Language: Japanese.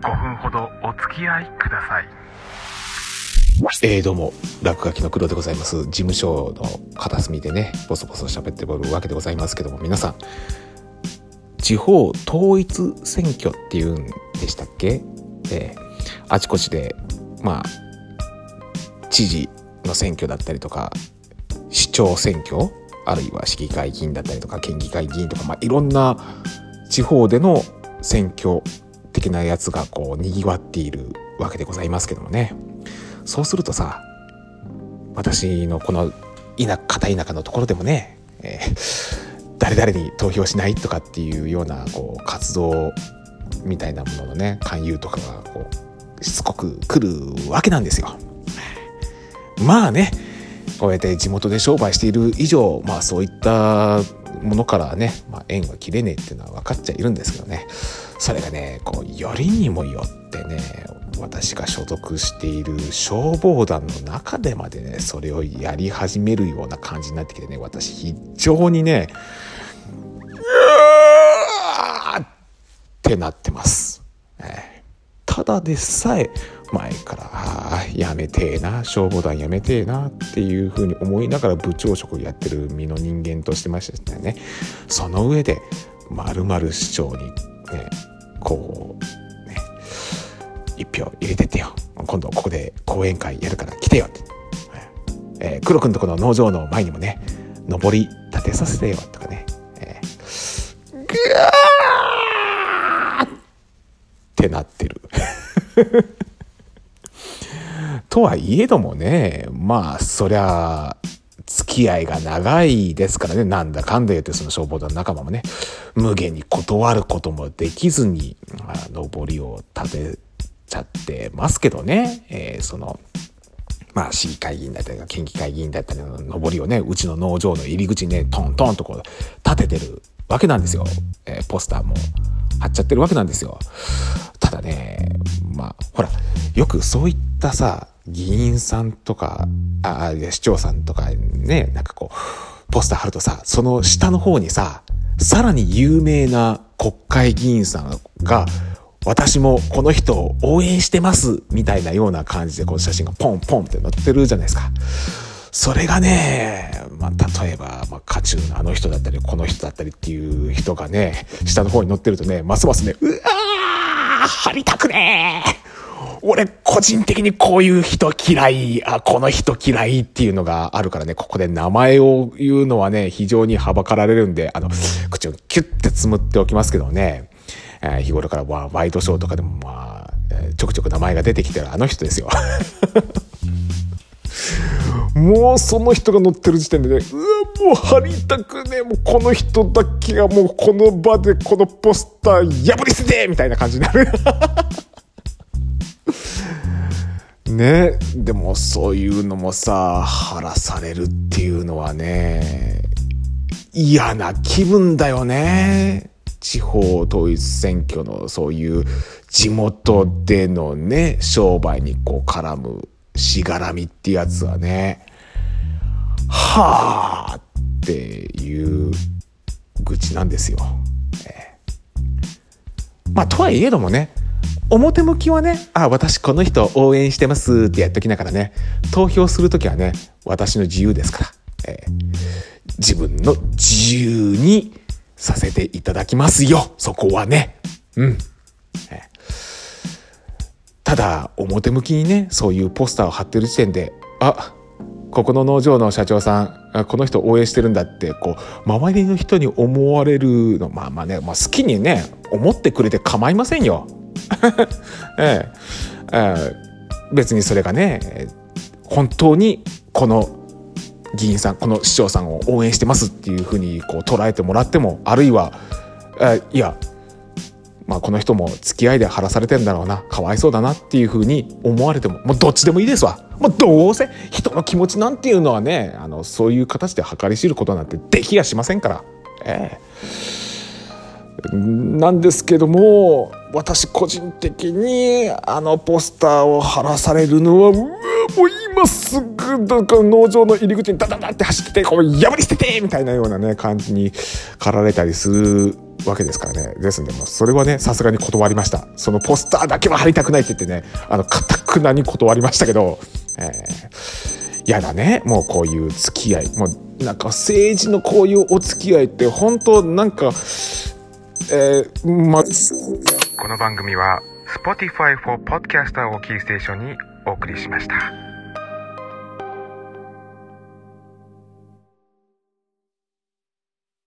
5分ほどお付き合いくださいえー、どうも、落書きの黒でございます。事務所の片隅でね、ボソボソ喋っておるわけでございますけども、皆さん、地方統一選挙っていうんでしたっけ？えー、あちこちで、まあ、知事の選挙だったりとか、市長選挙あるいは市議会議員だったりとか、県議会議員とか、まあ、いろんな地方での選挙的なやつがこう、賑わっているわけでございますけどもね。そうするとさ私のこの田片田舎のところでもね、えー、誰々に投票しないとかっていうようなこう活動みたいなもののね勧誘とかがこうしつこく来るわけなんですよ。まあねこうやって地元で商売している以上まあそういったものからね、まあ、縁は切れねえっていうのは分かっちゃいるんですけどね。それがねこうよりにもよってね私が所属している消防団の中でまでねそれをやり始めるような感じになってきてね私非常にねうーってなってます、え。ただでさえ前からやめてえな消防団やめてえなっていうふうに思いながら部長職やってる身の人間としてましたね。その上でまるまる市長にねこうね一票入れてってよ。今度ここで講演会やるから来てよって、えー、黒くんとこの農場の前にもね上り立てさせてよとかね、えー、ぐーってなってる。とはいえどもね、まあ、そりゃ、付き合いが長いですからね、なんだかんだ言ってその消防団仲間もね、無限に断ることもできずに、まあ、上りを立てちゃってますけどね、えー、その、まあ、市議会議員だったり、県議会議員だったりの上りをね、うちの農場の入り口にね、トントンとこう、立ててるわけなんですよ。えー、ポスターも貼っちゃってるわけなんですよ。ただね、まあ、ほら、よくそういったさ、議員さんとか、あ、市長さんとかね、なんかこう、ポスター貼るとさ、その下の方にさ、さらに有名な国会議員さんが、私もこの人を応援してますみたいなような感じでこう写真がポンポンって載ってるじゃないですか。それがね、まあ、例えば、まあ、渦中のあの人だったり、この人だったりっていう人がね、下の方に載ってるとね、ますますね、うわ貼りたくねえ。俺、個人的にこういう人嫌い、あ、この人嫌いっていうのがあるからね、ここで名前を言うのはね、非常にはばかられるんで、あの、口をキュッてつむっておきますけどね、えー、日頃からワイドショーとかでもまあ、ちょくちょく名前が出てきてるあの人ですよ。もうその人が乗ってる時点でね、うわ、もう貼りたくねもうこの人だけがもうこの場でこのポスター破り捨ててみたいな感じになる。ねでもそういうのもさ、貼らされるっていうのはね、嫌な気分だよね。地方統一選挙のそういう地元でのね、商売にこう絡むしがらみってやつはね、はあっていう愚痴なんですよ。えー、まあ、とはいえどもね、表向きはね、あ、私この人応援してますってやっときながらね、投票するときはね、私の自由ですから、えー、自分の自由にさせていただきますよ、そこはね。うん。えーただ表向きにねそういうポスターを貼ってる時点であここの農場の社長さんこの人応援してるんだってこう周りの人に思われるのまあまあね、まあ、好きにね思ってくれて構いませんよ。ええええ、別にそれがね本当にこの議員さんこの市長さんを応援してますっていうふうにこう捉えてもらってもあるいはえいやまあ、この人も付き合いで晴らされてんだろうなかわいそうだなっていうふうに思われてももうどっちでもいいですわ。もうどうせ人の気持ちなんていうのはねあのそういう形で計り知ることなんてできやしませんから。ええなんですけども私個人的にあのポスターを貼らされるのはもう今すぐだから農場の入り口にダダダって走ってこう破り捨ててみたいなようなね感じに駆られたりするわけですからね。ですんで、もうそれはね、さすがに断りました。そのポスターだけは貼りたくないって言ってね、あの、かたくなに断りましたけど、えー、やだね。もうこういう付き合い。もう、なんか政治のこういうお付き合いって、本当なんか、えー、ま、この番組は Spotify for Podcaster をキーステーションにお送りしました。